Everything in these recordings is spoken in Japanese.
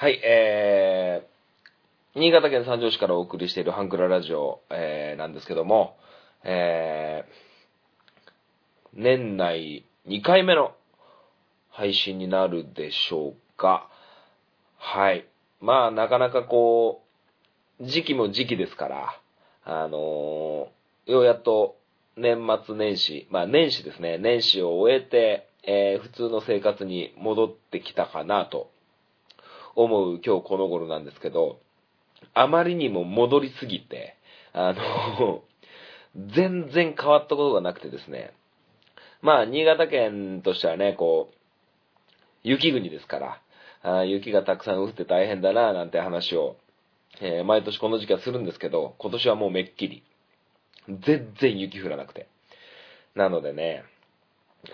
はい、えー、新潟県三条市からお送りしているハンクララジオ、えー、なんですけども、えー、年内2回目の配信になるでしょうか。はい。まあ、なかなかこう、時期も時期ですから、あのーようやっと年末年始、まあ年始ですね、年始を終えて、えー普通の生活に戻ってきたかなと思う今日この頃なんですけど、あまりにも戻りすぎて、あの、全然変わったことがなくてですね。まあ、新潟県としてはね、こう、雪国ですから、あ雪がたくさん降って大変だな、なんて話を、えー毎年この時期はするんですけど、今年はもうめっきり、全然雪降らなくて。なのでね、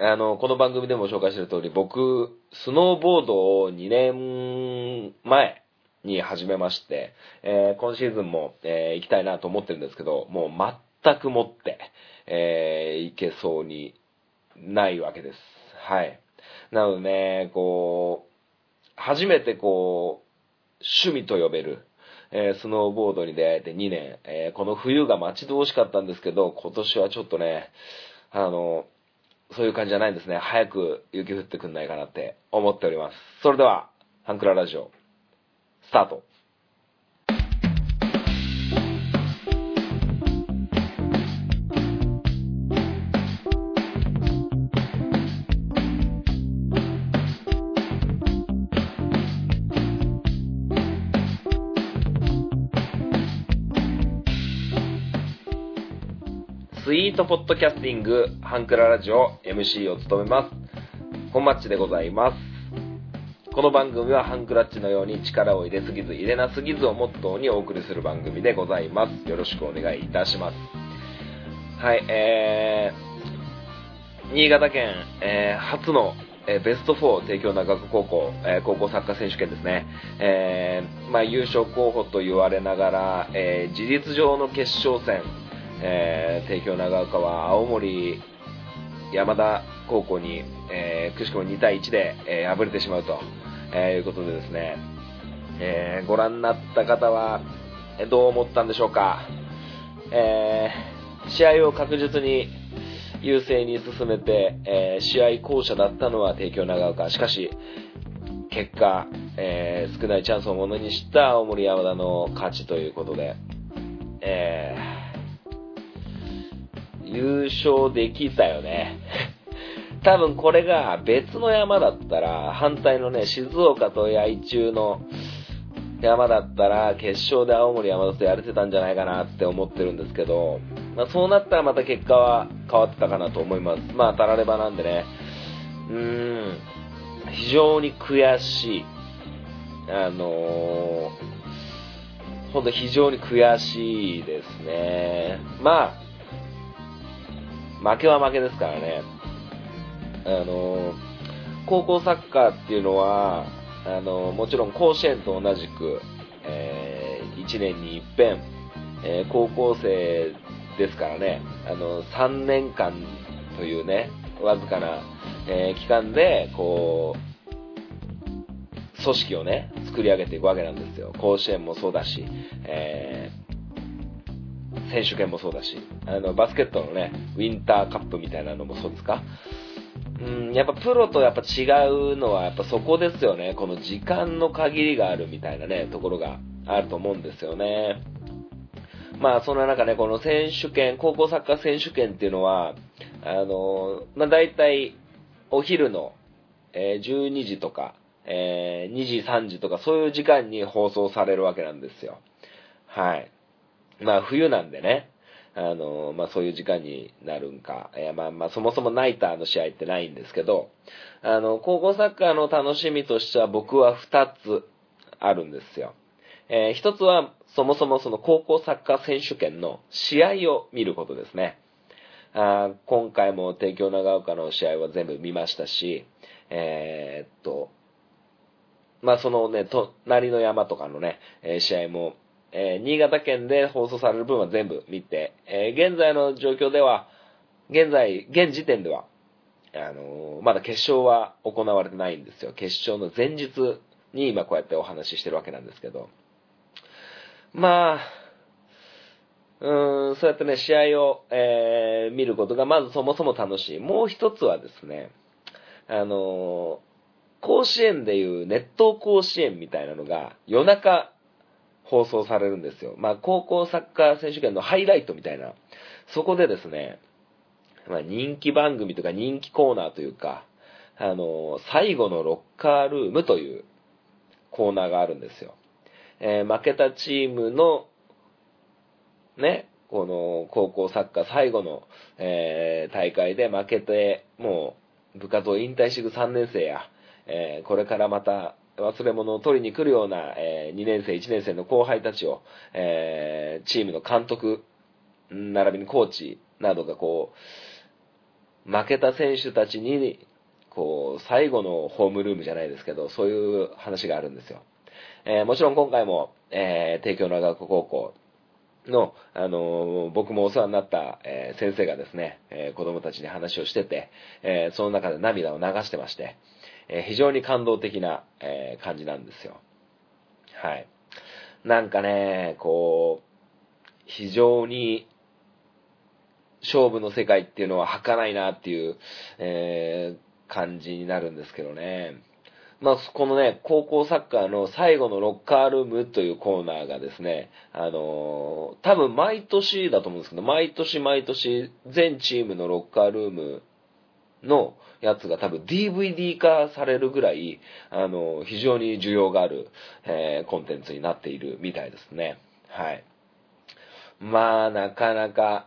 あの、この番組でも紹介してる通り、僕、スノーボードを2年前に始めまして、えー今シーズンも、えー行きたいなと思ってるんですけど、もう全くもって、えー行けそうにないわけです。はい。なのでね、こう、初めてこう、趣味と呼べる、えースノーボードに出会えて2年、えーこの冬が待ち遠しかったんですけど、今年はちょっとね、あの、そういう感じじゃないんですね。早く雪降ってくんないかなって思っております。それでは、ハンクララジオ、スタート。スイートポッドキャスティング、ハンクララジオ MC を務めます。本マッチでございます。この番組はハンクラッチのように力を入れすぎず入れなすぎずをモットーにお送りする番組でございます。よろしくお願いいたします。はい、えー、新潟県、えー初の、えーベスト4帝京長岡高校、えー高校サッカー選手権ですね。えーまあ優勝候補と言われながら、えー事実上の決勝戦、えー帝京長岡は青森山田高校に、えーくしくも2対1で、えー敗れてしまうと、えいうことでですね、えご覧になった方は、どう思ったんでしょうか。え試合を確実に優勢に進めて、え試合巧者だったのは帝京長岡。しかし、結果、え少ないチャンスをものにした青森山田の勝ちということで、えー優勝できたよね。多分これが別の山だったら、反対のね、静岡と八重中の山だったら、決勝で青森山田とやれてたんじゃないかなって思ってるんですけど、まあそうなったらまた結果は変わってたかなと思います。まあたらればなんでね、うーん、非常に悔しい。あのー、本当非常に悔しいですね。まあ、負けは負けですからね。あの高校サッカーっていうのは、あのもちろん甲子園と同じく、え1年に一遍、えー高校生ですからね、あの3年間というね、わずかな、えー期間で、こう、組織をね、作り上げていくわけなんですよ。甲子園もそうだし、えー選手権もそうだし、あの、バスケットのね、ウィンターカップみたいなのもそうですか？うん、やっぱプロとやっぱ違うのはやっぱそこですよね。この時間の限りがあるみたいなね、ところがあると思うんですよね。まあそんな中ね、この選手権、高校サッカー選手権っていうのは、あの、まあ大体お昼の、えー12時とか、えー2時、3時とかそういう時間に放送されるわけなんですよ。はい。まあ冬なんでね、あの、まあそういう時間になるんか、えーまあまあそもそもナイターの試合ってないんですけど、あの、高校サッカーの楽しみとしては僕は2つあるんですよ。えー一つはそもそもその高校サッカー選手権の試合を見ることですね。あ今回も帝京長岡の試合は全部見ましたし、えーっと、まあそのね、隣の山とかのね、え試合も、えー新潟県で放送される分は全部見て、えー現在の状況では、現在、現時点では、あのーまだ決勝は行われてないんですよ。決勝の前日に今こうやってお話ししてるわけなんですけど。まあ、うーん、そうやってね、試合を、えー、見ることがまずそもそも楽しい。もう一つはですね、あのー、甲子園でいう熱湯甲子園みたいなのが夜中放送されるんですよ。まあ、高校サッカー選手権のハイライトみたいな。そこでですね、まあ、人気番組とか人気コーナーというか、あの、最後のロッカールームというコーナーがあるんですよ。えー、負けたチームの、ね、この高校サッカー最後の、えー、大会で負けて、もう部活を引退していく3年生や、えー、これからまた忘れ物を取りに来るような、えー、2年生、1年生の後輩たちを、えー、チームの監督、並びにコーチなどがこう、負けた選手たちに、こう、最後のホームルームじゃないですけど、そういう話があるんですよ。えー、もちろん今回も、え、帝京長岡高校の、あの、僕もお世話になった、え、先生がですね、え、子供たちに話をしてて、えその中で涙を流してまして、え非常に感動的な、え感じなんですよ。はい。なんかね、こう、非常に勝負の世界っていうのは儚いなっていう、え感じになるんですけどね。まあ、このね、高校サッカーの最後のロッカールームというコーナーがですね、あのー、多分毎年だと思うんですけど、毎年毎年全チームのロッカールームのやつが多分 DVD 化されるぐらい、あの、非常に需要がある、えー、コンテンツになっているみたいですね。はい。まあ、なかなか、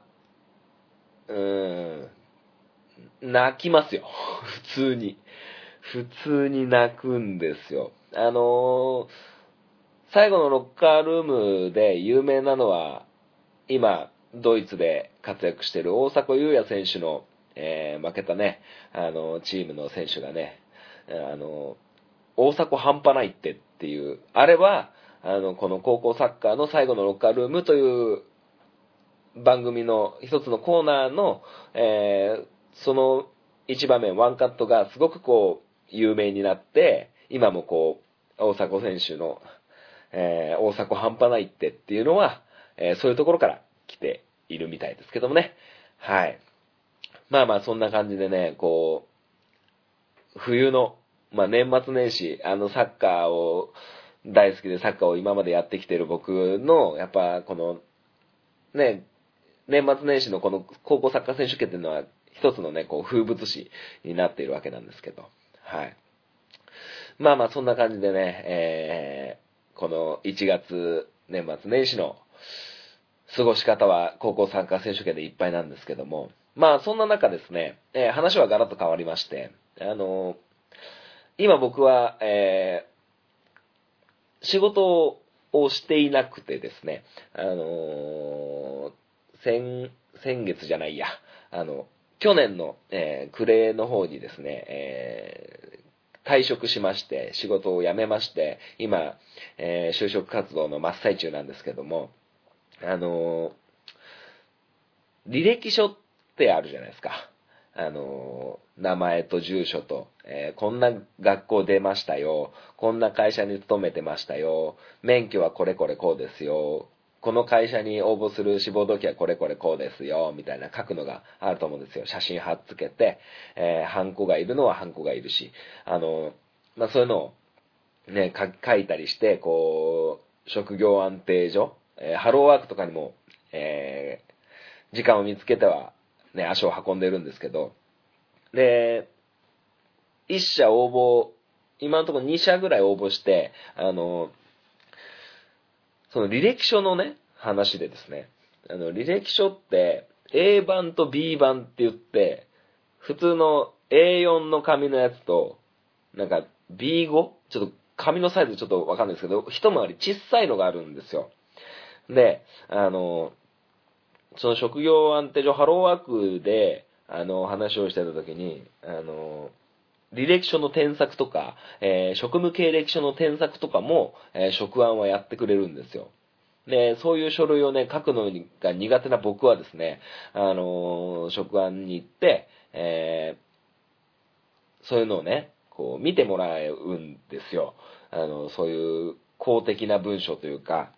うーん、泣きますよ。普通に。普通に泣くんですよ。あのー、最後のロッカールームで有名なのは、今、ドイツで活躍している大迫勇也選手の、えー、負けたね、あの、チームの選手がね、あの、大迫半端ないってっていう、あれは、あの、この高校サッカーの最後のロッカールームという番組の一つのコーナーの、えー、その一場面、ワンカットがすごくこう、有名になって、今もこう、大迫選手の、えー、大迫半端ないってっていうのは、えー、そういうところから来ているみたいですけどもね。はい。まあまあそんな感じでね、こう、冬の、まあ年末年始、あのサッカーを、大好きでサッカーを今までやってきてる僕の、やっぱこの、ね、年末年始のこの高校サッカー選手権っていうのは一つのね、こう風物詩になっているわけなんですけど。はい。まあまあ、そんな感じでね、えー、この1月、年末年始の過ごし方は高校サッカー選手権でいっぱいなんですけども、まあそんな中ですね、えー、話はガラッと変わりまして、あのー、今僕は、えー、仕事をしていなくてですね、あの先、先月じゃないや、あの、去年の、えー、暮れの方にですね、えー、退職しまして、仕事を辞めまして、今、えー、就職活動の真っ最中なんですけども、あの履歴書ってあるじゃないですか。あの名前と住所と、えこんな学校出ましたよ。こんな会社に勤めてましたよ。免許はこれこれこうですよ。この会社に応募する志望動機はこれこれこうですよ、みたいな書くのがあると思うんですよ。写真貼っつけて、えー、ハンコがいるのはハンコがいるし、あの、まあ、そういうのをね、書いたりして、こう、職業安定所、えー、ハローワークとかにも、えー、時間を見つけては、ね、足を運んでるんですけど、で、一社応募、今のところ2社ぐらい応募して、あの、その履歴書のね、話でですね、あの、履歴書って A 版と B 版って言って、普通の A4 の紙のやつと、なんか B5? ちょっと紙のサイズちょっとわかんないですけど、一回り小さいのがあるんですよ。で、あの、その職業安定所ハローワークで、あの、話をしてた時に、あの、履歴書の添削とか、えー、職務経歴書の添削とかも、えー、職案はやってくれるんですよ。で、そういう書類をね、書くのが苦手な僕はですね、あのー、職案に行って、え、そういうのをね、こう見てもらうんですよ。あの、そういう公的な文章というか、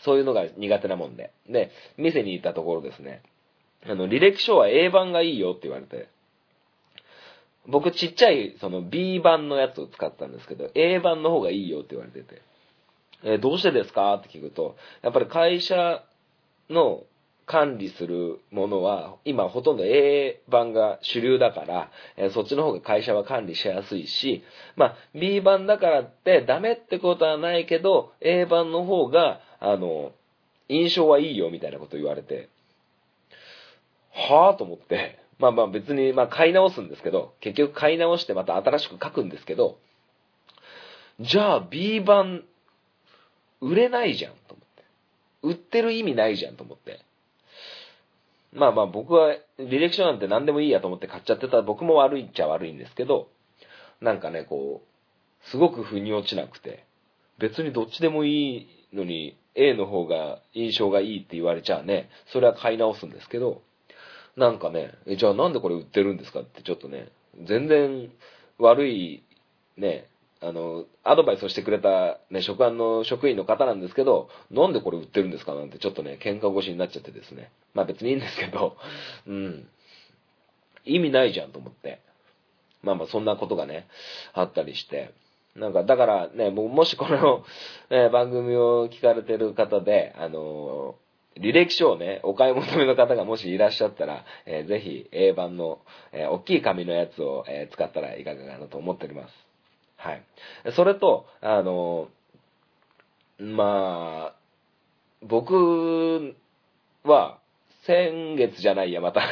そういうのが苦手なもんで。で、店に行ったところですね、あの、履歴書は A 版がいいよって言われて、僕ちっちゃいその B 版のやつを使ったんですけど、A 版の方がいいよって言われてて、え、どうしてですかって聞くと、やっぱり会社の管理するものは、今ほとんど A 版が主流だから、え、そっちの方が会社は管理しやすいし、まあ、B 版だからってダメってことはないけど、A 版の方が、あの、印象はいいよみたいなこと言われて、はぁと思って、まあまあ別に、まあ買い直すんですけど、結局買い直してまた新しく書くんですけど、じゃあ B 版、売れないじゃんと思って。売ってる意味ないじゃんと思って。まあまあ僕は履歴書なんて何でもいいやと思って買っちゃってたら僕も悪いっちゃ悪いんですけど、なんかね、こう、すごく腑に落ちなくて、別にどっちでもいいのに A の方が印象がいいって言われちゃうね、それは買い直すんですけど、なんかね、え、じゃあなんでこれ売ってるんですかってちょっとね、全然悪い、ね、あの、アドバイスをしてくれた、ね、職案の職員の方なんですけど、なんでこれ売ってるんですかなんてちょっとね、喧嘩腰になっちゃってですね。まあ別にいいんですけど、うん。意味ないじゃんと思って。まあまあそんなことがね、あったりして。なんか、だからね、もしこの、え、番組を聞かれてる方で、あのー履歴書をね、お買い求めの方がもしいらっしゃったら、えー、ぜひ A 版の、えー、大きい紙のやつを、えー、使ったらいかがかなと思っております。はい。それと、あのまあ、僕は、先月じゃないや、また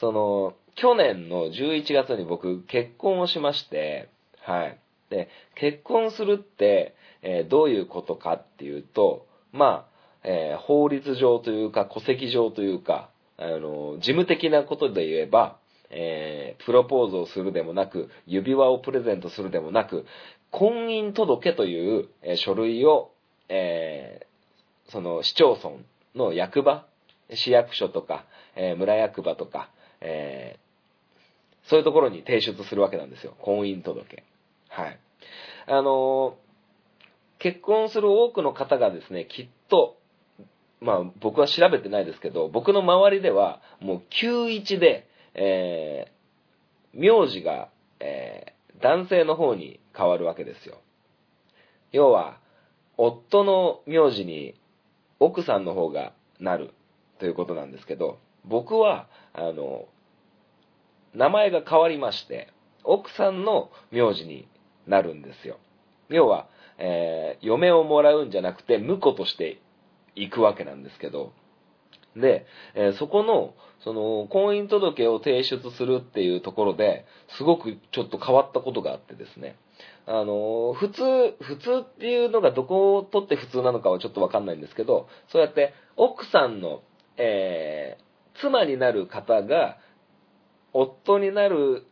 その、去年の11月に僕結婚をしまして、はい。で、結婚するって、えー、どういうことかっていうと、まあ、えー、法律上というか、戸籍上というか、あの、事務的なことで言えば、えー、プロポーズをするでもなく、指輪をプレゼントするでもなく、婚姻届という、え、書類を、え、その市町村の役場、市役所とか、え村役場とか、えそういうところに提出するわけなんですよ。婚姻届。はい。あの結婚する多くの方がですね、きっと、まあ僕は調べてないですけど、僕の周りではもう91で、えー、名字が、えー、男性の方に変わるわけですよ。要は、夫の名字に奥さんの方がなるということなんですけど、僕は、あの、名前が変わりまして、奥さんの名字になるんですよ。要は、えー、嫁をもらうんじゃなくて、婿として行くわけなんですけど、で、えー、そこの、その、婚姻届を提出するっていうところで、すごくちょっと変わったことがあってですね。あの、普通、普通っていうのがどこを取って普通なのかはちょっとわかんないんですけど、そうやって奥さんの、えー、妻になる方が、夫になる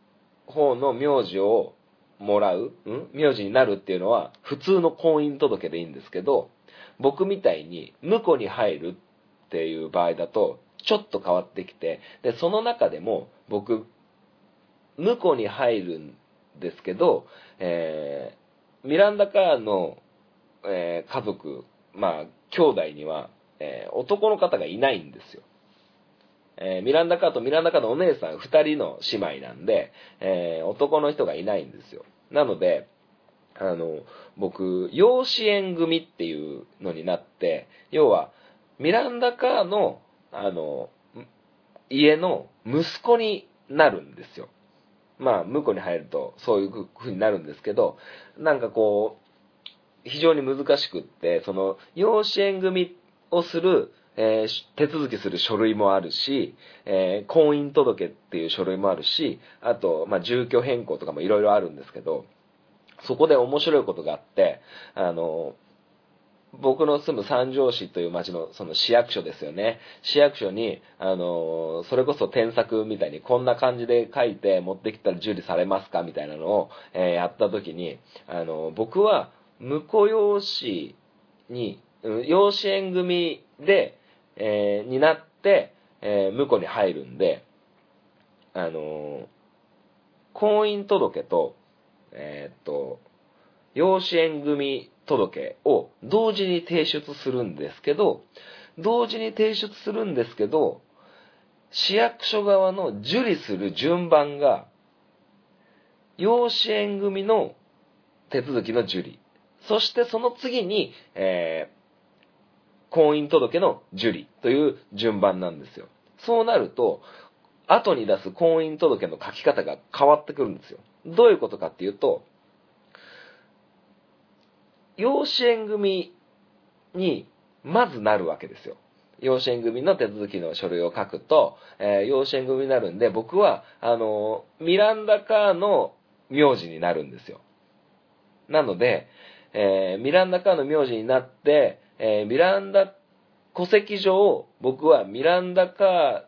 方の名字をもらう、ん？名字になるっていうのは普通の婚姻届でいいんですけど、僕みたいに婿に入るっていう場合だと、ちょっと変わってきて、で、その中でも僕、婿に入るんですけど、えー、ミランダカーの、えー、家族、まあ、兄弟には、えー、男の方がいないんですよ。えー、ミランダカーとミランダカーのお姉さん二人の姉妹なんで、えー、男の人がいないんですよ。なので、あの、僕、養子縁組っていうのになって、要は、ミランダカーの、あの、家の息子になるんですよ。まあ、婿に入るとそういう風になるんですけど、なんかこう、非常に難しくって、その、養子縁組をするえー、手続きする書類もあるし、えー、婚姻届っていう書類もあるし、あと、まあ、住居変更とかもいろいろあるんですけど、そこで面白いことがあって、あの、僕の住む三条市という町のその市役所ですよね。市役所に、あの、それこそ添削みたいにこんな感じで書いて持ってきたら受理されますかみたいなのを、えー、やった時に、あの、僕は、婿養子に、養子縁組で、えー、になって、えー、婿に入るんで、あの、婚姻届と、え、っと、養子縁組届を同時に提出するんですけど、同時に提出するんですけど、市役所側の受理する順番が、養子縁組の手続きの受理。そしてその次に、え、婚姻届の受理という順番なんですよ。そうなると、後に出す婚姻届の書き方が変わってくるんですよ。どういうことかっていうと、養子縁組にまずなるわけですよ。養子縁組の手続きの書類を書くと、えー、養子縁組になるんで、僕は、あのー、ミランダカーの名字になるんですよ。なので、えー、ミランダカーの名字になって、えミランダ戸籍上、僕はミランダカー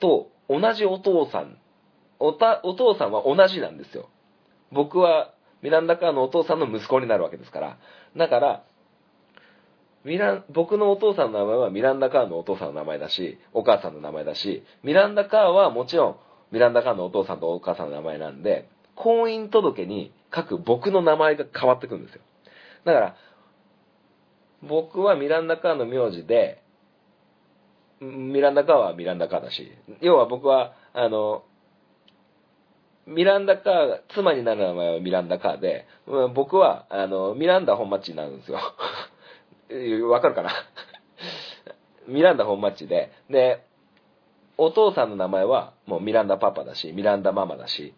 と同じお父さん、おた、お父さんは同じなんですよ。僕はミランダカーのお父さんの息子になるわけですから。だから、ミラン、僕のお父さんの名前はミランダカーのお父さんの名前だし、お母さんの名前だし、ミランダカーはもちろん、ミランダカーのお父さんとお母さんの名前なんで、婚姻届に書く僕の名前が変わってくるんですよ。だから、僕はミランダカーの名字で、ミランダカーはミランダカーだし、要は僕は、あの、ミランダカー、妻になる名前はミランダカーで、僕は、あの、ミランダ本マッチになるんですよ。わかるかな？ミランダ本マッチで、で、お父さんの名前はもうミランダパパだし、ミランダママだし、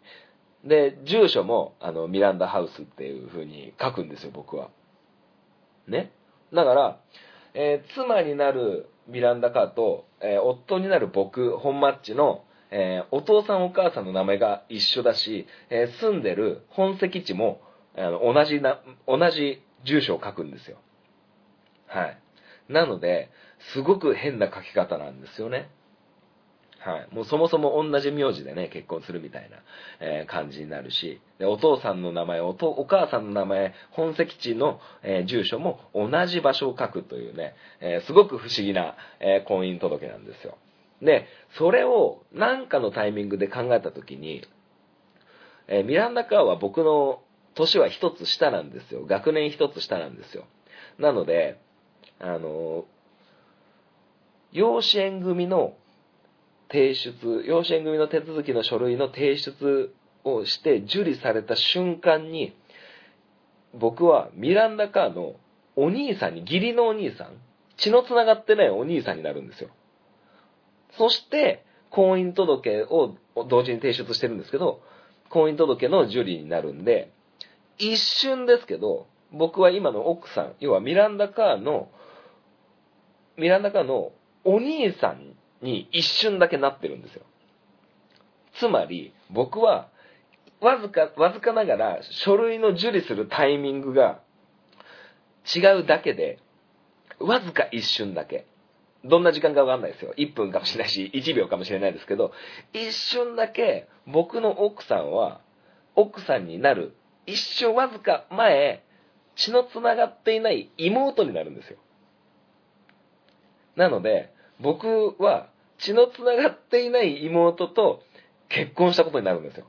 で、住所も、あの、ミランダハウスっていう風に書くんですよ、僕は。ね？だから、えー、妻になるミランダカーと、えー、夫になる僕、本マッチの、えー、お父さんお母さんの名前が一緒だし、え住んでる本籍地も、あの、同じな、同じ住所を書くんですよ。はい。なので、すごく変な書き方なんですよね。はい。もうそもそも同じ名字でね、結婚するみたいな、えー、感じになるし、で、お父さんの名前、おと、お母さんの名前、本籍地の、えー、住所も同じ場所を書くというね、えー、すごく不思議な、え婚姻届なんですよ。で、それを何かのタイミングで考えたときに、えミランダカーは僕の年は一つ下なんですよ。学年一つ下なんですよ。なので、あの、養子縁組の提出、養子縁組の手続きの書類の提出をして受理された瞬間に、僕はミランダカーのお兄さんに、義理のお兄さん、血の繋がってないお兄さんになるんですよ。そして、婚姻届を同時に提出してるんですけど、婚姻届の受理になるんで、一瞬ですけど、僕は今の奥さん、要はミランダカーの、ミランダカーのお兄さんに一瞬だけなってるんですよ。つまり、僕は、わずか、わずかながら書類の受理するタイミングが違うだけで、わずか一瞬だけ。どんな時間かわかんないですよ。1分かもしれないし、1秒かもしれないですけど、一瞬だけ僕の奥さんは、奥さんになる、一瞬わずか前、血の繋がっていない妹になるんですよ。なので、僕は血の繋がっていない妹と結婚したことになるんですよ。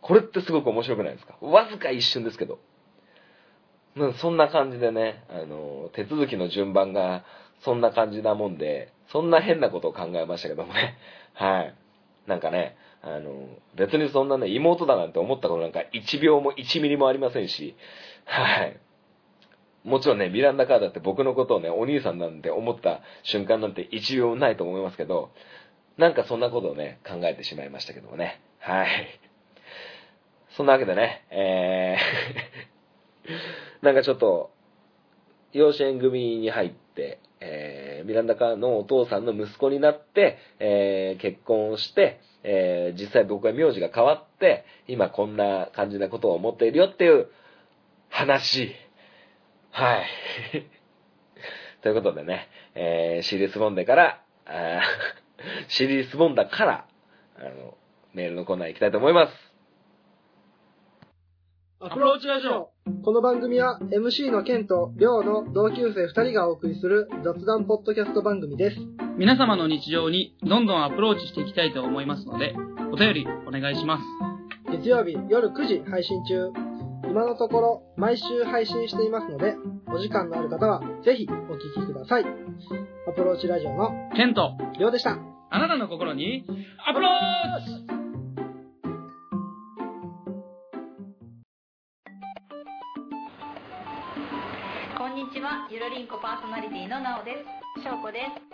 これってすごく面白くないですか？わずか一瞬ですけど。そんな感じでね、あの、手続きの順番がそんな感じなもんで、そんな変なことを考えましたけどもね。はい。なんかね、あの、別にそんなね、妹だなんて思ったことなんか1秒も1ミリもありませんし、はい。もちろんね、ミランダカーだって僕のことをね、お兄さんなんて思った瞬間なんて一秒ないと思いますけど、なんかそんなことをね、考えてしまいましたけどもね。はい。そんなわけでね、えーなんかちょっと、養子縁組に入って、えー、ミランダカーのお父さんの息子になって、えー、結婚をして、えー、実際僕は名字が変わって、今こんな感じなことを思っているよっていう話はい。ということでね、えー、シリーズボンデから、あ シリーズボンダから、あの、メールのコーナー行きたいと思います。アプローチラジオ。この番組は MC のケンとリョウの同級生2人がお送りする雑談ポッドキャスト番組です。皆様の日常にどんどんアプローチしていきたいと思いますので、お便りお願いします。月曜日夜9時配信中。今のところ毎週配信していますので、お時間のある方はぜひお聞きください。アプローチラジオのケント、りょうでした。あなたの心にアプローチこんにちは、ゆるりんこパーソナリティのなおです。しょうこです。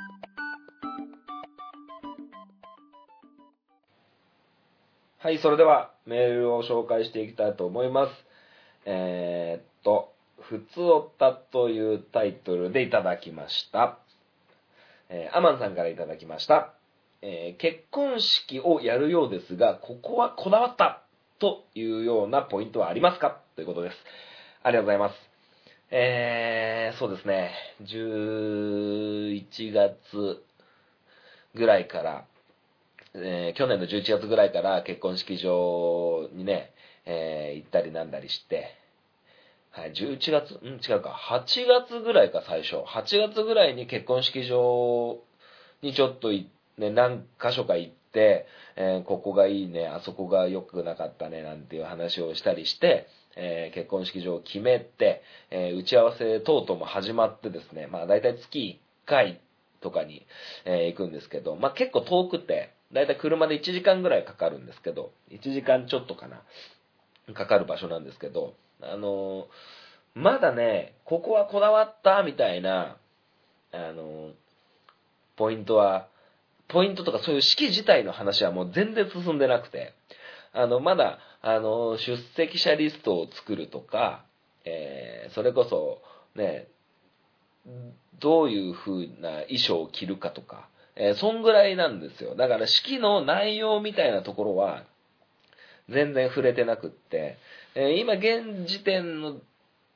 はい、それではメールを紹介していきたいと思います。えー、っと、ふつおたというタイトルでいただきました。えーアマンさんからいただきました。えー結婚式をやるようですが、ここはこだわったというようなポイントはありますか？ということです。ありがとうございます。えー、そうですね、11月ぐらいから、えー去年の11月ぐらいから結婚式場にね、えー行ったりなんだりして、はい、11月、うん、違うか、8月ぐらいか最初。8月ぐらいに結婚式場にちょっと、ね、何箇所か行って、えーここがいいね、あそこが良くなかったね、なんていう話をしたりして、えー結婚式場を決めて、えー打ち合わせ等々も始まってですね、まあ大体月1回とかに、え行くんですけど、まあ結構遠くて、だいたい車で1時間ぐらいかかるんですけど、1時間ちょっとかな、かかる場所なんですけど、あのーまだね、ここはこだわったみたいな、あのーポイントは、ポイントとかそういう式自体の話はもう全然進んでなくて、あの、まだ、あの、出席者リストを作るとか、えーそれこそ、ね、どういう風な衣装を着るかとか、えーそんぐらいなんですよ。だから式の内容みたいなところは、全然触れてなくって、えー今現時点の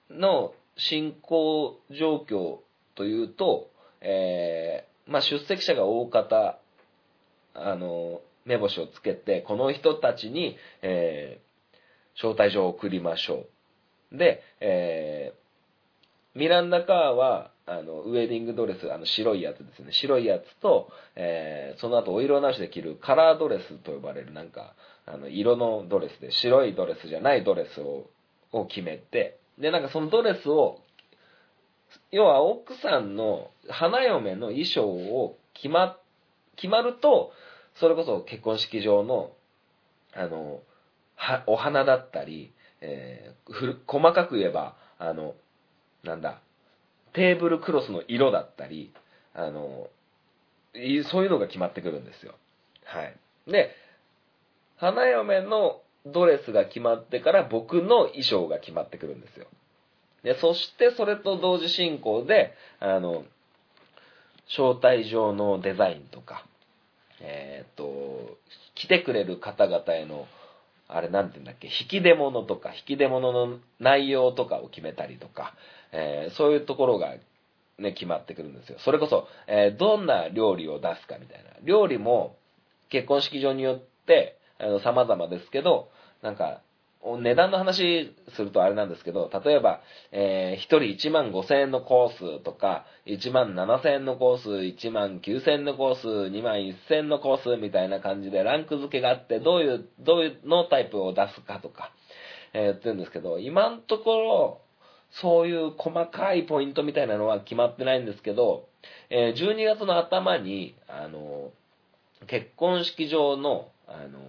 の進行状況というと、えーまあ、出席者が大方、あの、目星をつけて、この人たちに、えー招待状を送りましょう。で、えーミランダ・カーは、あの、ウェディングドレス、あの、白いやつですね。白いやつと、えーその後、お色直しで着るカラードレスと呼ばれる、なんか、あの、色のドレスで、白いドレスじゃないドレスを、を決めて、で、なんかそのドレスを、要は奥さんの花嫁の衣装を決ま、決まると、それこそ結婚式場の、あの、は、お花だったり、えー細かく言えば、あの、なんだ、テーブルクロスの色だったり、あの、そういうのが決まってくるんですよ。はい。で、花嫁のドレスが決まってから僕の衣装が決まってくるんですよ。で、そしてそれと同時進行で、あの、招待状のデザインとか、えーっと、来てくれる方々への、あれなんて言うんだっけ、引き出物とか、引き出物の内容とかを決めたりとか、えーそういうところがね、決まってくるんですよ。それこそ、えーどんな料理を出すかみたいな。料理も結婚式場によって、あの、様々ですけど、なんか、値段の話するとあれなんですけど、例えば、えー、1人1万5千円のコースとか、1万7千円のコース、1万9千円のコース、2万1千円のコースみたいな感じでランク付けがあって、どういう、どういうのタイプを出すかとか、えー言ってるんですけど、今のところ、そういう細かいポイントみたいなのは決まってないんですけど、えー12月の頭に、あの、結婚式場の、あの、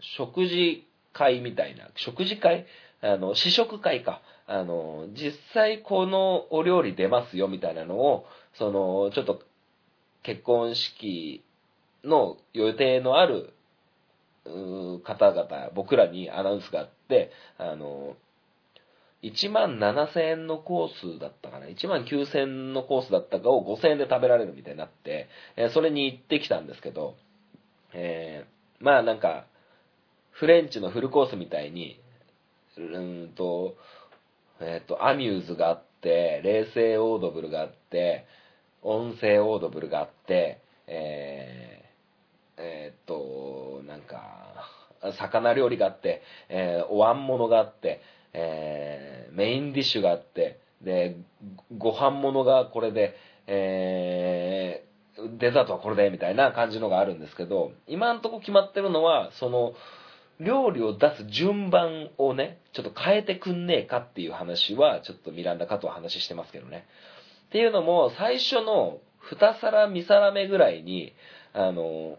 食事会みたいな、食事会？あの、試食会か。あの、実際このお料理出ますよみたいなのを、その、ちょっと、結婚式の予定のある、方々、僕らにアナウンスがあって、あの、1万7000円のコースだったかな、1万9000円のコースだったかを5000円で食べられるみたいになって、えそれに行ってきたんですけど、えーまあなんか、フレンチのフルコースみたいに、うんと、えっ、と、アミューズがあって、冷静オードブルがあって、音声オードブルがあって、えー、えーと、なんか、魚料理があって、えーお椀物があって、えーメインディッシュがあって、で、ご飯物がこれで、えーデザートはこれで、みたいな感じのがあるんですけど、今んとこ決まってるのは、その、料理を出す順番をね、ちょっと変えてくんねえかっていう話は、ちょっとミランダかとは話してますけどね。っていうのも、最初の2皿3皿目ぐらいに、あの、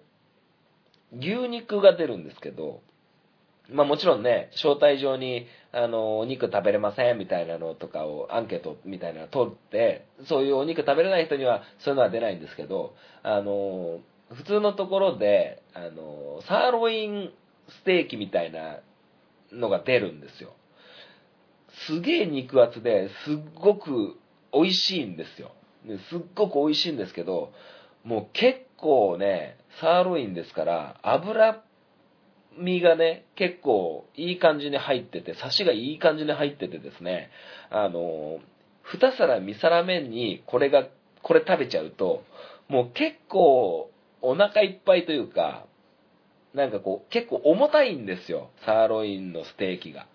牛肉が出るんですけど、まあもちろんね、招待状に、あの、お肉食べれませんみたいなのとかを、アンケートみたいなの取って、そういうお肉食べれない人には、そういうのは出ないんですけど、あの、普通のところで、あの、サーロインステーキみたいなのが出るんですよ。すげえ肉厚ですっごく美味しいんですよ。ですっごく美味しいんですけど、もう結構ね、サーロインですから、油身がね、結構いい感じに入ってて、サシがいい感じに入っててですね、あの、二皿三皿目にこれが、これ食べちゃうと、もう結構お腹いっぱいというか、なんかこう、結構重たいんですよ。サーロインのステーキが。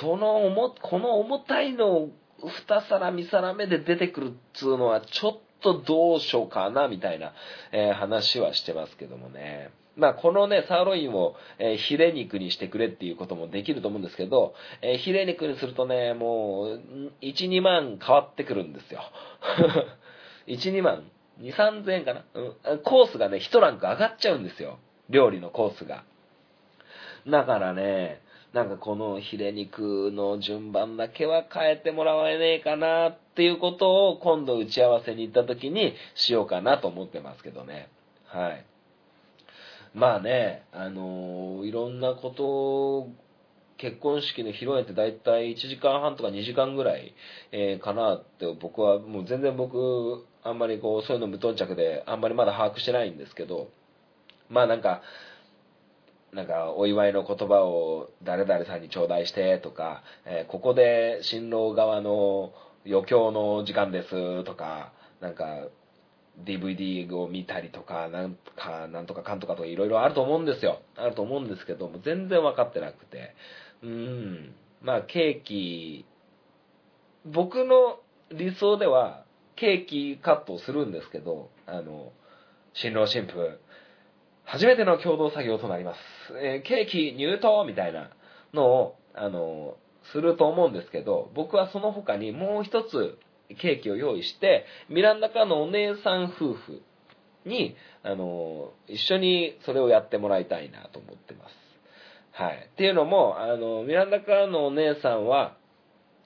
その重、この重たいのを二皿三皿目で出てくるっつうのは、ちょっとどうしようかな、みたいな、えー話はしてますけどもね。まあ、このね、サーロインを、えーヒレ肉にしてくれっていうこともできると思うんですけど、えーヒレ肉にするとね、もう、1、2万変わってくるんですよ。1、2万 ?2、3000円かな、うん、コースがね、1ランク上がっちゃうんですよ。料理のコースが。だからね、なんかこのヒレ肉の順番だけは変えてもらえねえかなっていうことを今度打ち合わせに行った時にしようかなと思ってますけどね。はい。まあね、あのーいろんなことを結婚式の披露宴って大体1時間半とか2時間ぐらい、えーかなって僕はもう全然僕あんまりこうそういうの無頓着であんまりまだ把握してないんですけどまあなんかなんかお祝いの言葉を誰々さんに頂戴してとか、えーここで新郎側の余興の時間ですとかなんか DVD を見たりとか、なんか、なんとかかんとかとかいろいろあると思うんですよ。あると思うんですけども、全然分かってなくて。うん。まあ、ケーキ、僕の理想では、ケーキカットをするんですけど、あの、新郎新婦、初めての共同作業となります。えーケーキ入刀みたいなのを、あの、すると思うんですけど、僕はその他にもう一つケーキを用意して、ミランダカのお姉さん夫婦に、あの、一緒にそれをやってもらいたいなと思ってます。はい。っていうのも、あの、ミランダカのお姉さんは、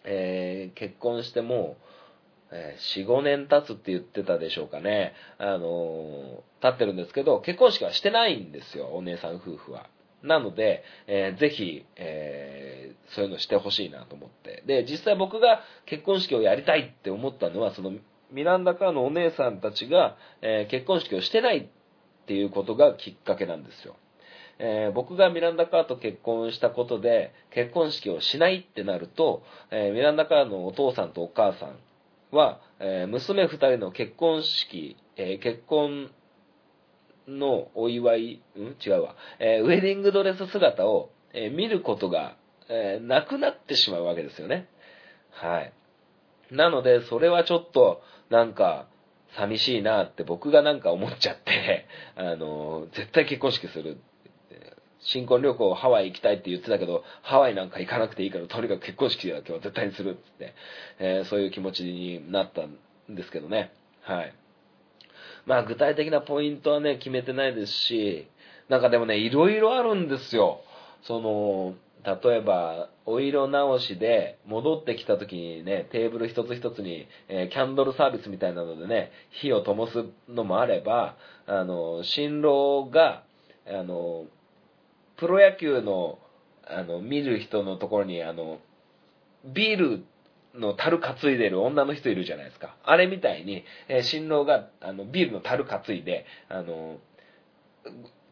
えー結婚してもう、えー4、5年経つって言ってたでしょうかね。あの経ってるんですけど、結婚式はしてないんですよ、お姉さん夫婦は。なので、えーぜひ、えーそういうのしてほしいなと思って。で、実際僕が結婚式をやりたいって思ったのは、その、ミランダカーのお姉さんたちが、えー結婚式をしてないっていうことがきっかけなんですよ。えー僕がミランダカーと結婚したことで、結婚式をしないってなると、えーミランダカーのお父さんとお母さんは、え娘二人の結婚式、え結婚のお祝い、うん？違うわ、えーウェディングドレス姿を、えー見ることが、えーなくなってしまうわけですよね。はい。なので、それはちょっと、なんか、寂しいなって僕がなんか思っちゃって、あの、絶対結婚式する。新婚旅行ハワイ行きたいって言ってたけど、ハワイなんか行かなくていいから、とにかく結婚式だけは絶対にするっつって、えーそういう気持ちになったんですけどね。はい。まあ具体的なポイントはね、決めてないですし、なんかでもね、いろいろあるんですよ。その、例えば、お色直しで戻ってきた時にね、テーブル一つ一つに、えーキャンドルサービスみたいなのでね、火を灯すのもあれば、あの、新郎が、あの、プロ野球の、あの、見る人のところに、あの、ビールの樽担いでる女の人いるじゃないですか。あれみたいに、えー新郎が、あの、ビールの樽担いで、あの、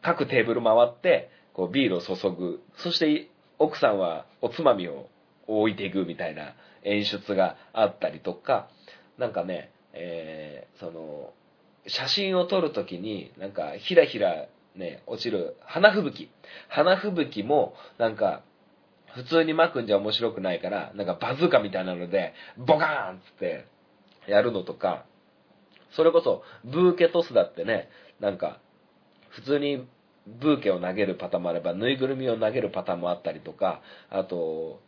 各テーブル回って、こう、ビールを注ぐ。そして、奥さんはおつまみを置いていくみたいな演出があったりとか、なんかね、えーその、写真を撮るときに、なんか、ひらひらね、落ちる花吹雪。花吹雪も、なんか、普通に巻くんじゃ面白くないから、なんかバズーカみたいなので、ボカーンっつって、やるのとか、それこそ、ブーケトスだってね、なんか、普通にブーケを投げるパターンもあれば、ぬいぐるみを投げるパターンもあったりとか、あと、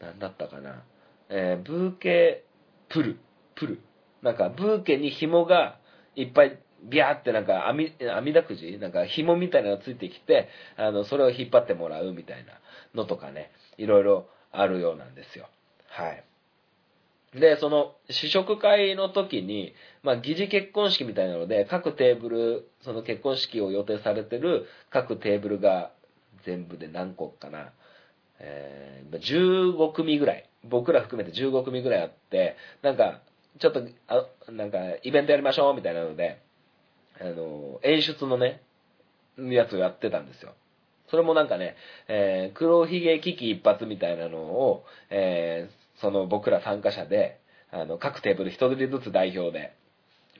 なんだったかな。えーブーケ、プル、プル。なんか、ブーケに紐がいっぱい、ビャーってなんか網、網だくじ？なんか紐みたいなのがついてきて、あの、それを引っ張ってもらうみたいなのとかね、いろいろあるようなんですよ。はい。で、その、試食会の時に、まあ、疑似結婚式みたいなので、各テーブル、その結婚式を予定されてる各テーブルが全部で何個かな。えー、15組ぐらい。僕ら含めて15組ぐらいあって、なんか、ちょっと、あなんか、イベントやりましょうみたいなので、あの、演出のね、やつをやってたんですよ。それもなんかね、えー黒ひげ危機一発みたいなのを、えーその僕ら参加者で、あの、各テーブル一人ずつ代表で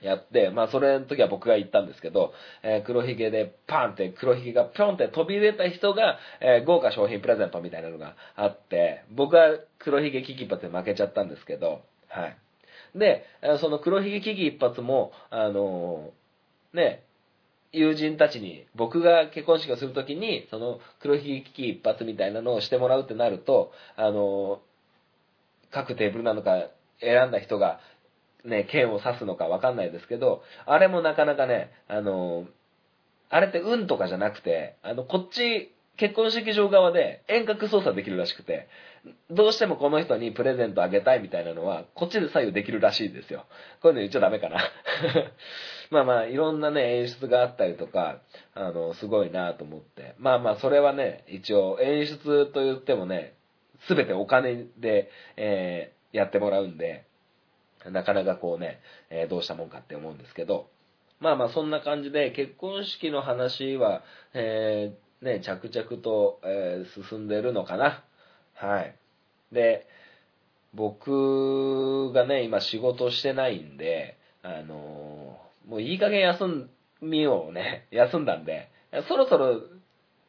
やって、まあそれの時は僕が行ったんですけど、えー黒ひげでパンって黒ひげがピョンって飛び出た人が、えー豪華商品プレゼントみたいなのがあって、僕は黒ひげ危機一発で負けちゃったんですけど、はい。で、その黒ひげ危機一発も、あのね、友人たちに、僕が結婚式をするときに、その黒ひげ危機一発みたいなのをしてもらうってなると、あの、各テーブルなのか選んだ人が、ね、剣を刺すのかわかんないですけど、あれもなかなかね、あの、あれって運とかじゃなくて、あの、こっち、結婚式場側で遠隔操作できるらしくて、どうしてもこの人にプレゼントあげたいみたいなのは、こっちで左右できるらしいですよ。こういうの言っちゃダメかな。まあまあ、いろんなね、演出があったりとか、あの、すごいなと思って。まあまあ、それはね、一応、演出と言ってもね、すべてお金で、えーやってもらうんで、なかなかこうね、えーどうしたもんかって思うんですけど、まあまあ、そんな感じで、結婚式の話は、えね、着々と、えー進んでるのかな。はい。で、僕がね、今仕事してないんで、あのーもういい加減休みをね、休んだんで、そろそろ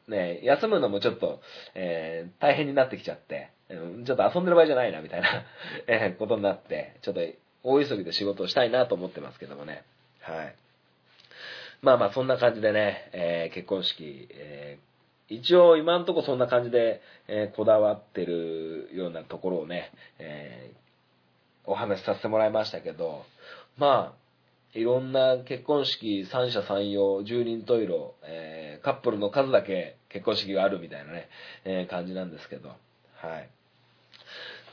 ね、休むのもちょっと、えー大変になってきちゃって、ちょっと遊んでる場合じゃないな、みたいな、えことになって、ちょっと大急ぎで仕事をしたいなと思ってますけどもね。はい。まあまあ、そんな感じでね、えー結婚式、えー一応今んとこそんな感じで、えーこだわってるようなところをね、えお話しさせてもらいましたけど、まあ、いろんな結婚式、三者三様、十人十色、えカップルの数だけ結婚式があるみたいなね、え感じなんですけど、はい。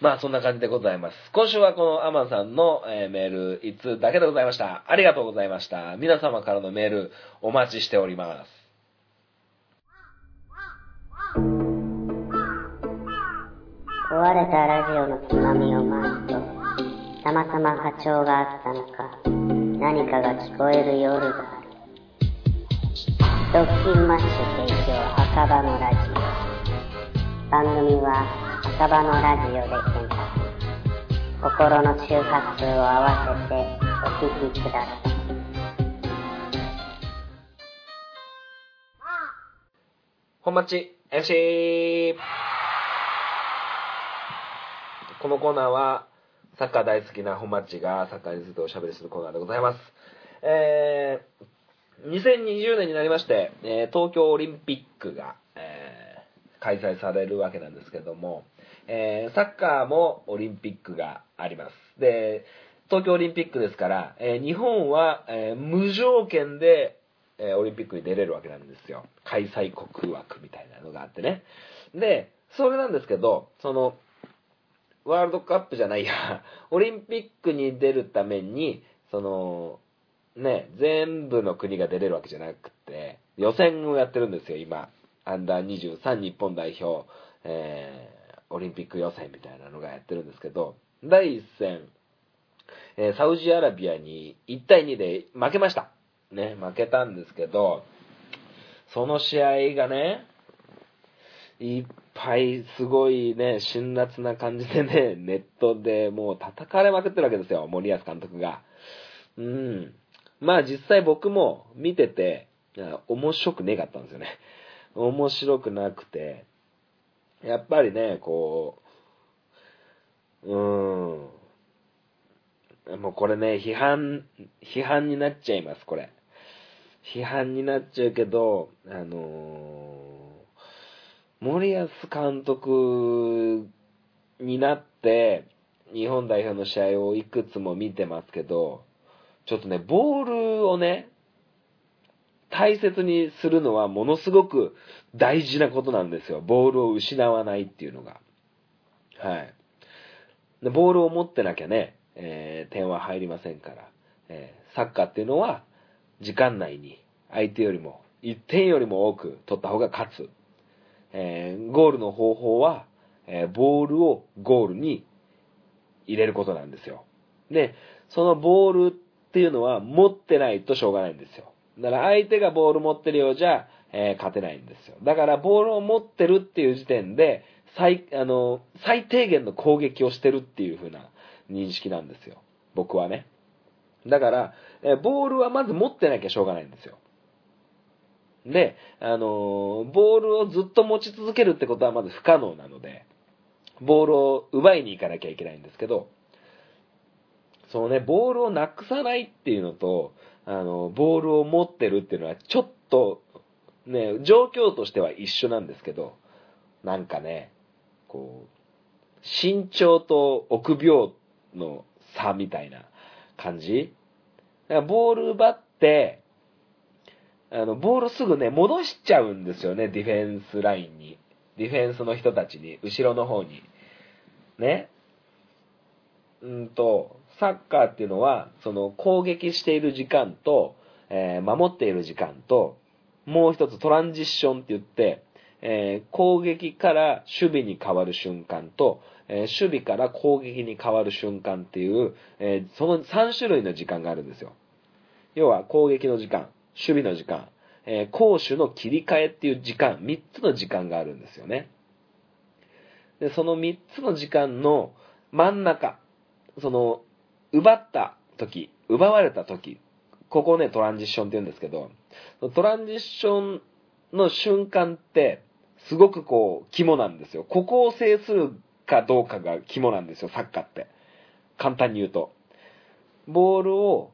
まあ、そんな感じでございます。今週はこのアマンさんの、メール1通だけでございました。ありがとうございました。皆様からのメールお待ちしております。壊れたラジオのつまみを回すと、たまたま波長があったのか、何かが聞こえる夜がある。ドッキンマッシュ提供赤羽のラジオ。番組は赤羽のラジオで検索。心の周波数を合わせてお聞きください。本町 MC! このコー。ナー。は、サッカー。大好きな本町がサッカー。についておしゃべりするコー。ナー。でございます。えー、2020年になりまして、えー。東京オリンピックが、えー。開催されるわけなんですけども、えーサッカーもオリンピックがあります。で、東京オリンピックですから、えー日本は、えー無条件で、えオリンピックに出れるわけなんですよ。開催国枠みたいなのがあってね。で、それなんですけど、その、ワールドカップじゃないや、オリンピックに出るために、その、ね、全部の国が出れるわけじゃなくて、予選をやってるんですよ、今。アンダー23日本代表、えオリンピック予選みたいなのがやってるんですけど、第1戦、えーサウジアラビアに1対2で負けました。ね、負けたんですけど、その試合がね、いっぱいすごいね、辛辣な感じでね、ネットでもう叩かれまくってるわけですよ、森保監督が。うん。まあ実際僕も見てて、面白くねえかったんですよね。面白くなくて、やっぱりね、こう、うーん。もうこれね、批判、批判になっちゃいます、これ。批判になっちゃうけど、あのー森保監督になって、日本代表の試合をいくつも見てますけど、ちょっとね、ボールをね、大切にするのはものすごく大事なことなんですよ。ボールを失わないっていうのが。はい。でボールを持ってなきゃね、えー点は入りませんから、えーサッカーっていうのは時間内に相手よりも1点よりも多く取った方が勝つ。えーゴールの方法は、えボールをゴールに入れることなんですよ。で、そのボールっていうのは持ってないとしょうがないんですよ。だから相手がボール持ってるようじゃ、えー勝てないんですよ。だからボールを持ってるっていう時点で、最、あの、最低限の攻撃をしてるっていう風な認識なんですよ。僕はね。だから、えボールはまず持ってなきゃしょうがないんですよ。で、あのボールをずっと持ち続けるってことはまず不可能なので、ボールを奪いに行かなきゃいけないんですけど、そのね、ボールをなくさないっていうのと、あの、ボールを持ってるっていうのはちょっと、ね、状況としては一緒なんですけど、なんかね、こう、身長と臆病の差みたいな感じだからボール奪って、あの、ボールすぐね、戻しちゃうんですよね、ディフェンスラインに。ディフェンスの人たちに、後ろの方に。ね。うんと、サッカーっていうのは、その攻撃している時間と、えー守っている時間と、もう一つトランジッションって言って、えー攻撃から守備に変わる瞬間と、えー守備から攻撃に変わる瞬間っていう、えーその3種類の時間があるんですよ。要は攻撃の時間、守備の時間、え攻守の切り替えっていう時間、3つの時間があるんですよね。で、その3つの時間の真ん中、その、奪った時、奪われた時、ここね、トランジッションって言うんですけど、トランジッションの瞬間って、すごくこう、肝なんですよ。ここを制するかどうかが肝なんですよ、サッカーって。簡単に言うと。ボールを、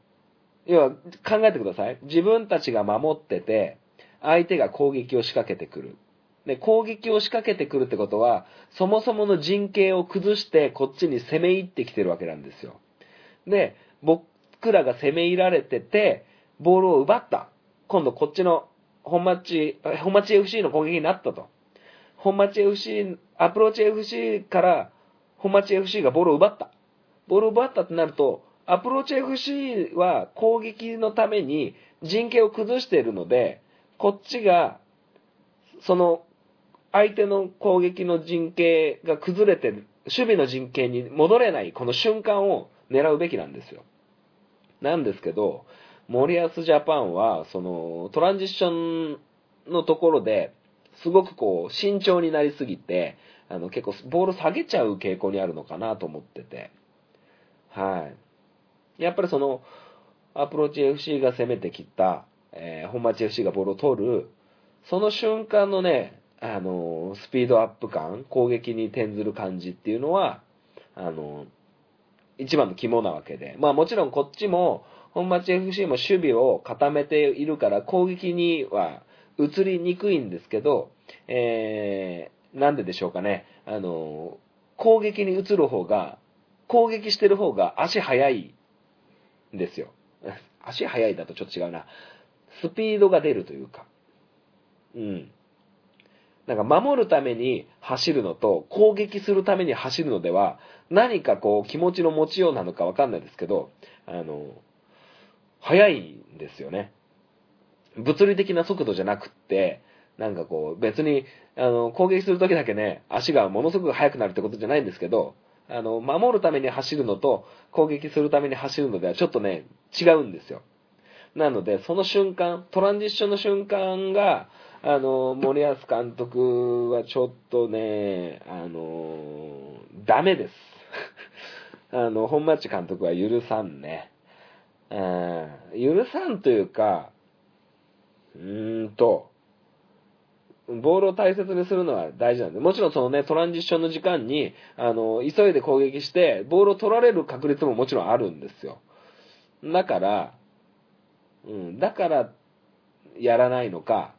要は、考えてください。自分たちが守ってて、相手が攻撃を仕掛けてくる。で、攻撃を仕掛けてくるってことは、そもそもの陣形を崩して、こっちに攻め入ってきてるわけなんですよ。で、僕らが攻め入られてて、ボールを奪った。今度こっちの本町、本町 FC の攻撃になったと。本町 FC、アプローチ FC から本町 FC がボールを奪った。ボールを奪ったってなると、アプローチ FC は攻撃のために陣形を崩しているので、こっちが、その相手の攻撃の陣形が崩れてる、守備の陣形に戻れないこの瞬間を狙うべきなんですよ。なんですけど、森保ジャパンは、その、トランジッションのところで、すごくこう、慎重になりすぎて、あの、結構、ボール下げちゃう傾向にあるのかなと思ってて。はい。やっぱりその、アプローチ FC が攻めてきた、えー本町 FC がボールを取る、その瞬間のね、あの、スピードアップ感、攻撃に転ずる感じっていうのは、あの、一番の肝なわけで。まあもちろんこっちも、本町 FC も守備を固めているから攻撃には移りにくいんですけど、えー、なんででしょうかね。あの、攻撃に移る方が、攻撃してる方が足速いんですよ。足速いだとちょっと違うな。スピードが出るというか。うん。なんか守るために走るのと攻撃するために走るのでは何かこう気持ちの持ちようなのかわかんないですけど、あの、速いんですよね。物理的な速度じゃなくって、なんかこう別にあの攻撃するときだけね、足がものすごく速くなるってことじゃないんですけど、あの、守るために走るのと攻撃するために走るのではちょっとね、違うんですよ。なので、その瞬間、トランジッションの瞬間が、あの、森保監督はちょっとね、あの、ダメです。あの、本町監督は許さんね。うん、許さんというか、うーんと、ボールを大切にするのは大事なんで、もちろんそのね、トランジッションの時間に、あの、急いで攻撃して、ボールを取られる確率ももちろんあるんですよ。だから、うん、だから、やらないのか、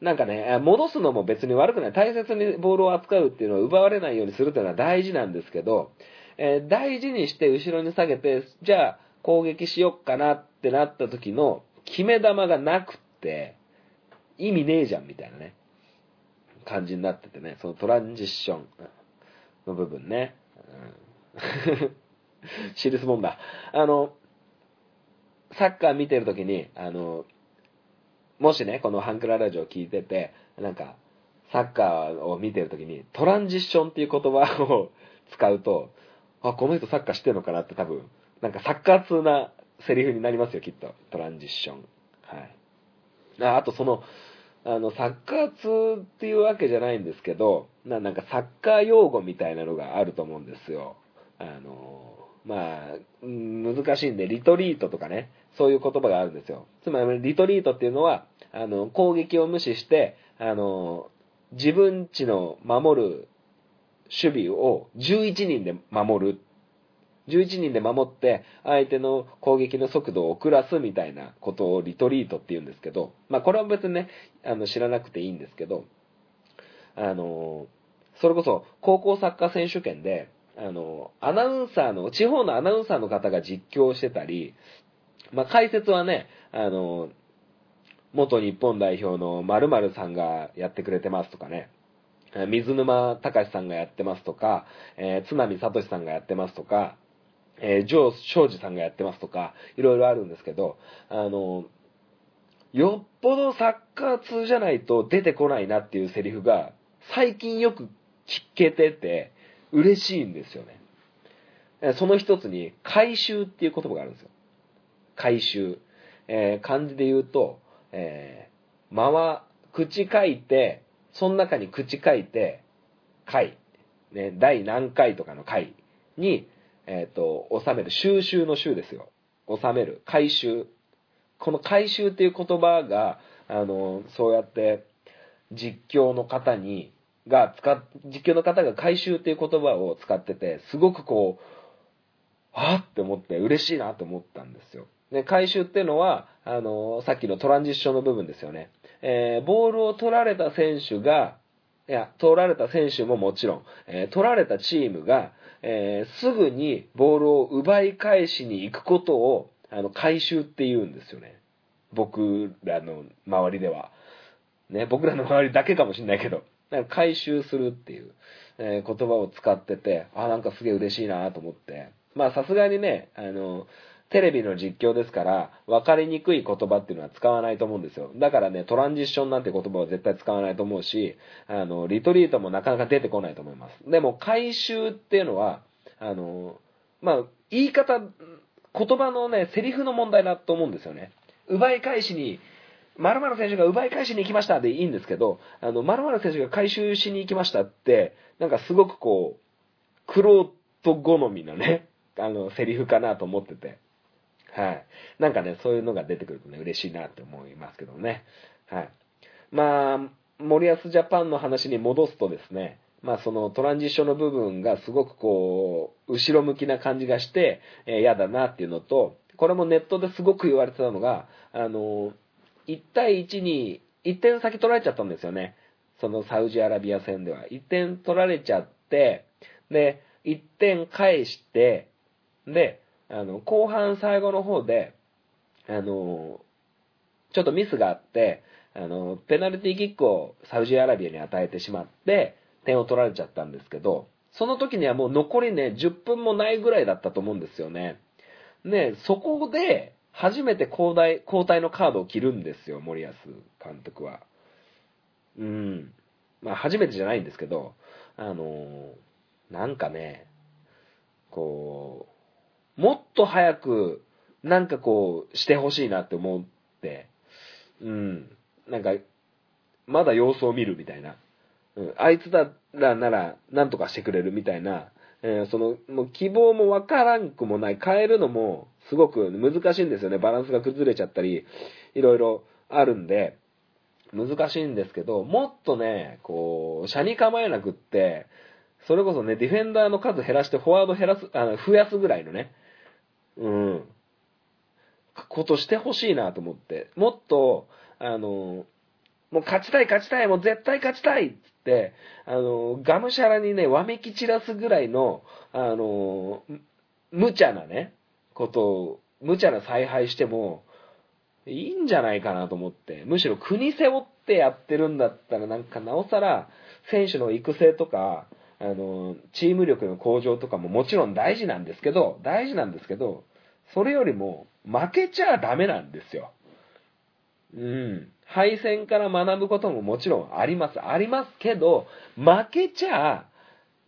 なんかね、戻すのも別に悪くない。大切にボールを扱うっていうのを奪われないようにするっていうのは大事なんですけど、えー大事にして後ろに下げて、じゃあ攻撃しよっかなってなった時の決め球がなくって、意味ねえじゃんみたいなね、感じになっててね、そのトランジッションの部分ね。うん、シリスボンだ。あの、サッカー見てる時に、あの、もしね、このハンクララジオを聞いてて、なんか、サッカーを見てる時に、トランジッションっていう言葉を使うと、あ、この人サッカー知ってるのかなって多分、なんかサッカー通なセリフになりますよ、きっと。トランジッション。はい。ああとその、あの、サッカー通っていうわけじゃないんですけど、ななんかサッカー用語みたいなのがあると思うんですよ。あの、まあ、難しいんで、リトリートとかね、そういう言葉があるんですよ。つまり、リトリートっていうのは、あの、攻撃を無視して、あの、自分ちの守る守備を11人で守る。11人で守って、相手の攻撃の速度を遅らすみたいなことをリトリートって言うんですけど、まあこれは別にね、あの知らなくていいんですけど、あの、それこそ高校サッカー選手権で、あの、アナウンサーの、地方のアナウンサーの方が実況してたり、まあ解説はね、あの、元日本代表の〇〇さんがやってくれてますとかね、水沼隆さんがやってますとか、えー津波聡さんがやってますとか、えー、ジョー・庄司さんがやってますとか、いろいろあるんですけど、あの、よっぽどサッカー通じゃないと出てこないなっていうセリフが、最近よく聞けてて、嬉しいんですよね。その一つに、回収っていう言葉があるんですよ。回収。えー漢字で言うと、えー、まわ、口書いて、その中に口書いて、回。ね、第何回とかの回に、えっ、と、収める、収集の収ですよ。収める、回収。この回収っていう言葉が、あの、そうやって、実況の方に、が使っ、実況の方が回収っていう言葉を使ってて、すごくこう、あって思って嬉しいなと思ったんですよ。で、回収っていうのは、あの、さっきのトランジッションの部分ですよね。えーボールを取られた選手が、いや、取られた選手ももちろん、えー取られたチームが、えーすぐにボールを奪い返しに行くことを、あの、回収って言うんですよね。僕らの周りでは。ね、僕らの周りだけかもしれないけど、なんか回収するっていう、えー言葉を使ってて、あ、なんかすげえ嬉しいなと思って。まあさすがにね、あの、テレビの実況ですから、分かりにくい言葉っていうのは使わないと思うんですよ。だからね、トランジッションなんて言葉は絶対使わないと思うし、あの、リトリートもなかなか出てこないと思います。でも、回収っていうのは、あの、まあ、言い方、言葉のね、セリフの問題だと思うんですよね。奪い返しに、〇〇選手が奪い返しに行きましたでいいんですけど、あの、〇〇選手が回収しに行きましたって、なんかすごくこう、クロー好みのね、あの、セリフかなと思ってて。はい。なんかね、そういうのが出てくるとね、嬉しいなって思いますけどね。はい。まあ、森保ジャパンの話に戻すとですね、まあそのトランジッションの部分がすごくこう、後ろ向きな感じがして、えー嫌だなっていうのと、これもネットですごく言われてたのが、あの、1対1に、1点先取られちゃったんですよね。そのサウジアラビア戦では。1点取られちゃって、で、1点返して、で、あの、後半最後の方で、あの、ちょっとミスがあって、あの、ペナルティーキックをサウジアラビアに与えてしまって、点を取られちゃったんですけど、その時にはもう残りね、10分もないぐらいだったと思うんですよね。で、そこで、初めて交代、交代のカードを切るんですよ、森保監督は。うん。まあ、初めてじゃないんですけど、あの、なんかね、こう、もっと早く、なんかこう、してほしいなって思って、うん。なんか、まだ様子を見るみたいな。うん、あいつだらなら、なんとかしてくれるみたいな、えーその、もう希望もわからんくもない、変えるのも、すごく難しいんですよね。バランスが崩れちゃったり、いろいろあるんで、難しいんですけど、もっとね、こう、車に構えなくって、それこそね、ディフェンダーの数減らしてフォワード減らす、あの、増やすぐらいのね、うん、ことしてほしいなと思って、もっと、あの、もう勝ちたい勝ちたい、もう絶対勝ちたいっつって、あの、がむしゃらにね、わめき散らすぐらいの、あの、無茶なね、ことを、無茶な采配しても、いいんじゃないかなと思って。むしろ国背負ってやってるんだったら、なんかなおさら、選手の育成とか、あの、チーム力の向上とかももちろん大事なんですけど、大事なんですけど、それよりも、負けちゃダメなんですよ。うん。敗戦から学ぶことももちろんあります。ありますけど、負けちゃ、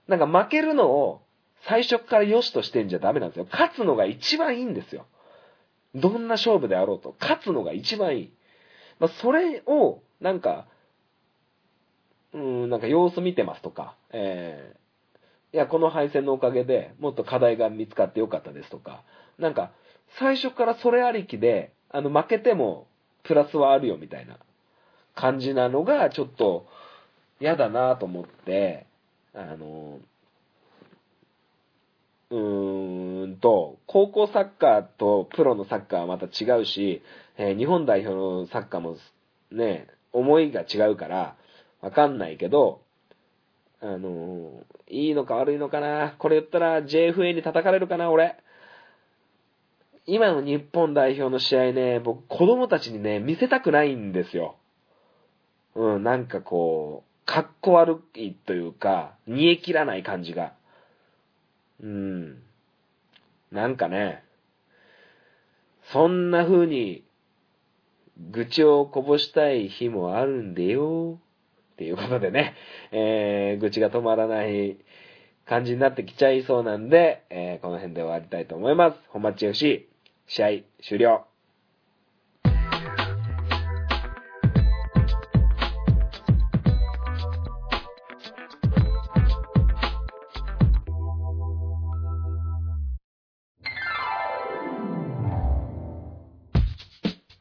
なんか負けるのを最初から良しとしてんじゃダメなんですよ。勝つのが一番いいんですよ。どんな勝負であろうと。勝つのが一番いい。まあ、それを、なんか、うん、なんか様子見てますとか、えー、いや、この敗戦のおかげでもっと課題が見つかってよかったですとか、なんか、最初からそれありきで、あの、負けても、プラスはあるよみたいな感じなのが、ちょっと、嫌だなと思って、あの、うーんと、高校サッカーとプロのサッカーはまた違うし、えー日本代表のサッカーもね、思いが違うから、わかんないけど、あのいいのか悪いのかなこれ言ったら JFA に叩かれるかな俺。今の日本代表の試合ね、僕子供たちにね、見せたくないんですよ。うん、なんかこう、かっこ悪いというか、煮え切らない感じが。うん。なんかね、そんな風に、愚痴をこぼしたい日もあるんでよ。っていうことでね、えー、愚痴が止まらない感じになってきちゃいそうなんで、えー、この辺で終わりたいと思います。本町 FC、試合終了。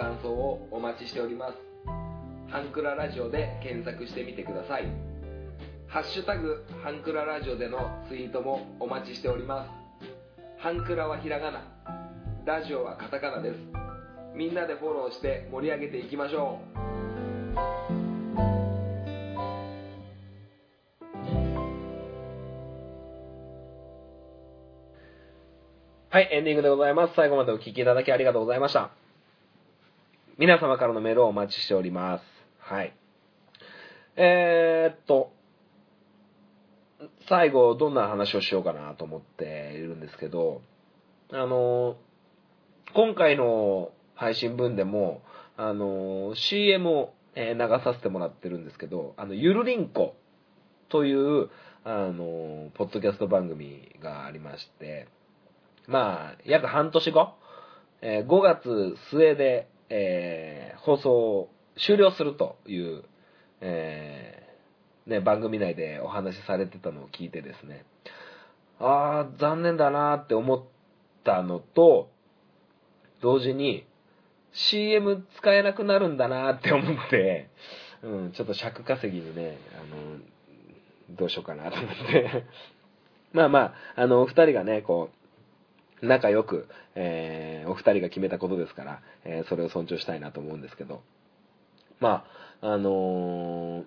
感想をお待ちしております。ハンクララジオで検索してみてください。ハッシュタグハンクララジオでのツイートもお待ちしております。ハンクラはひらがな。ラジオはカタカナです。みんなでフォローして盛り上げていきましょう。はい、エンディングでございます。最後までお聞きいただきありがとうございました。皆様からのメールをお待ちしております。はい。えー、っと、最後、どんな話をしようかなと思っているんですけど、あの、今回の配信分でも、あの、CM をえ流させてもらってるんですけど、あの、ゆるりんこという、あの、ポッドキャスト番組がありまして、まあ、約半年後、え5月末で、えー放送を終了するという、えーね、番組内でお話しされてたのを聞いてですね、ああ、残念だなって思ったのと、同時に CM 使えなくなるんだなって思って、うん、ちょっと尺稼ぎにね、あの、どうしようかなと思って。まあまあ、あの、二人がね、こう、仲良く、えーお二人が決めたことですから、えーそれを尊重したいなと思うんですけど、まあ、あのー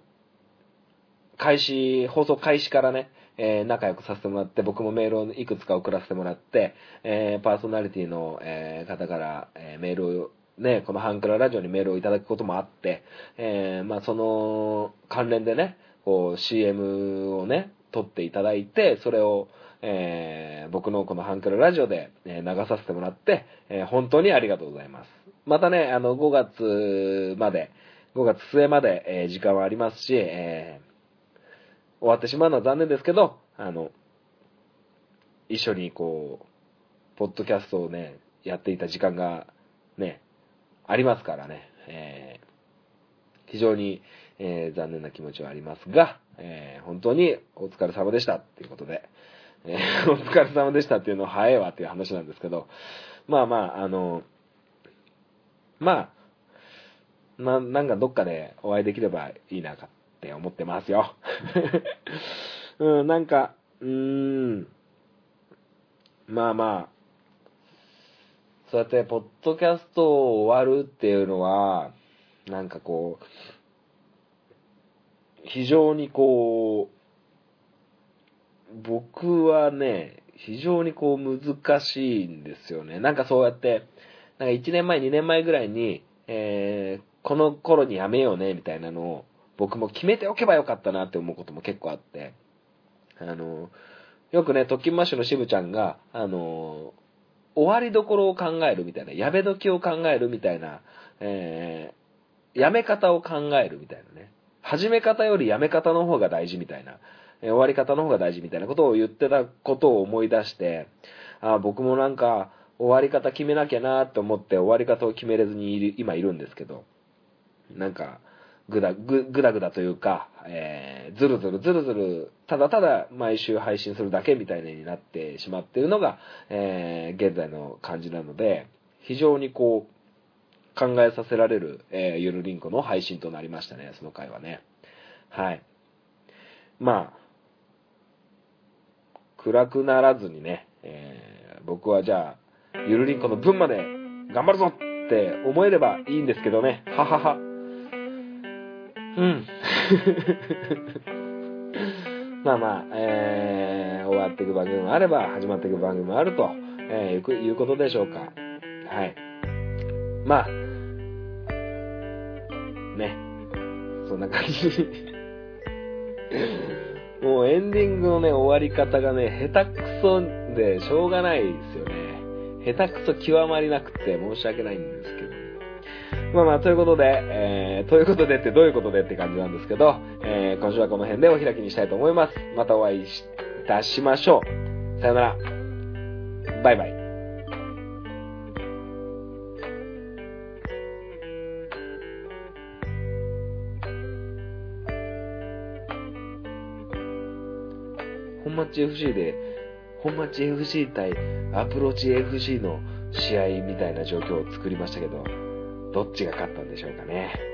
開始、放送開始からね、えー仲良くさせてもらって、僕もメールをいくつか送らせてもらって、えーパーソナリティの、えー方から、えーメールをね、このハンクララジオにメールをいただくこともあって、えーまあその関連でね、こう CM をね、撮っていただいて、それを、えー僕のこのハンクララジオで、え流させてもらって、え本当にありがとうございます。またね、あの、5月まで、5月末まで、え時間はありますし、えー終わってしまうのは残念ですけど、あの、一緒にこう、ポッドキャストをね、やっていた時間がね、ありますからね、えー非常に、えー残念な気持ちはありますが、えー本当にお疲れ様でしたっていうことで、え ーお疲れ様でしたっていうのは早いわっていう話なんですけど、まあまあ、あの、まあ、な、なんかどっかでお会いできればいいなって思ってますよ。うん、なんか、うーん、まあまあ、そうやって、ポッドキャストを終わるっていうのは、なんかこう、非常にこう、僕はね、非常にこう難しいんですよね。なんかそうやって、なんか1年前、2年前ぐらいに、えー、この頃にやめようね、みたいなのを、僕も決めておけばよかったなって思うことも結構あって、あの、よくね、特勤マッシュの渋ちゃんが、あの、終わりどころを考えるみたいな、やめ時を考えるみたいな、えー、やめ方を考えるみたいなね。始め方よりやめ方の方が大事みたいな、終わり方の方が大事みたいなことを言ってたことを思い出して、あ僕もなんか、終わり方決めなきゃなって思って終わり方を決めれずにいる、今いるんですけど、なんか、ぐだ、ぐ、ぐだぐだというか、えー、ずるずるずるずる、ただただ毎週配信するだけみたいになってしまっているのが、えー、現在の感じなので、非常にこう、考えさせられる、えー、ゆるりんこの配信となりましたね、その回はね。はい。まあ、暗くならずにね、えー、僕はじゃあ、ゆるりんこの分まで頑張るぞって思えればいいんですけどね。ははは。うん。まあまあ、えー、終わっていく番組もあれば、始まっていく番組もあると、えーいういうことでしょうか。はい。まあ、ね。そんな感じ。もうエンディングのね、終わり方がね、下手くそでしょうがないですよね。下手くそ極まりなくて申し訳ないんですけど。まあまあ、ということで、えー、ということでってどういうことでって感じなんですけど、えー、今週はこの辺でお開きにしたいと思います。またお会いいたしましょう。さよなら。バイバイ。町 FC で、本町 FC 対アプローチ FC の試合みたいな状況を作りましたけど、どっちが勝ったんでしょうかね。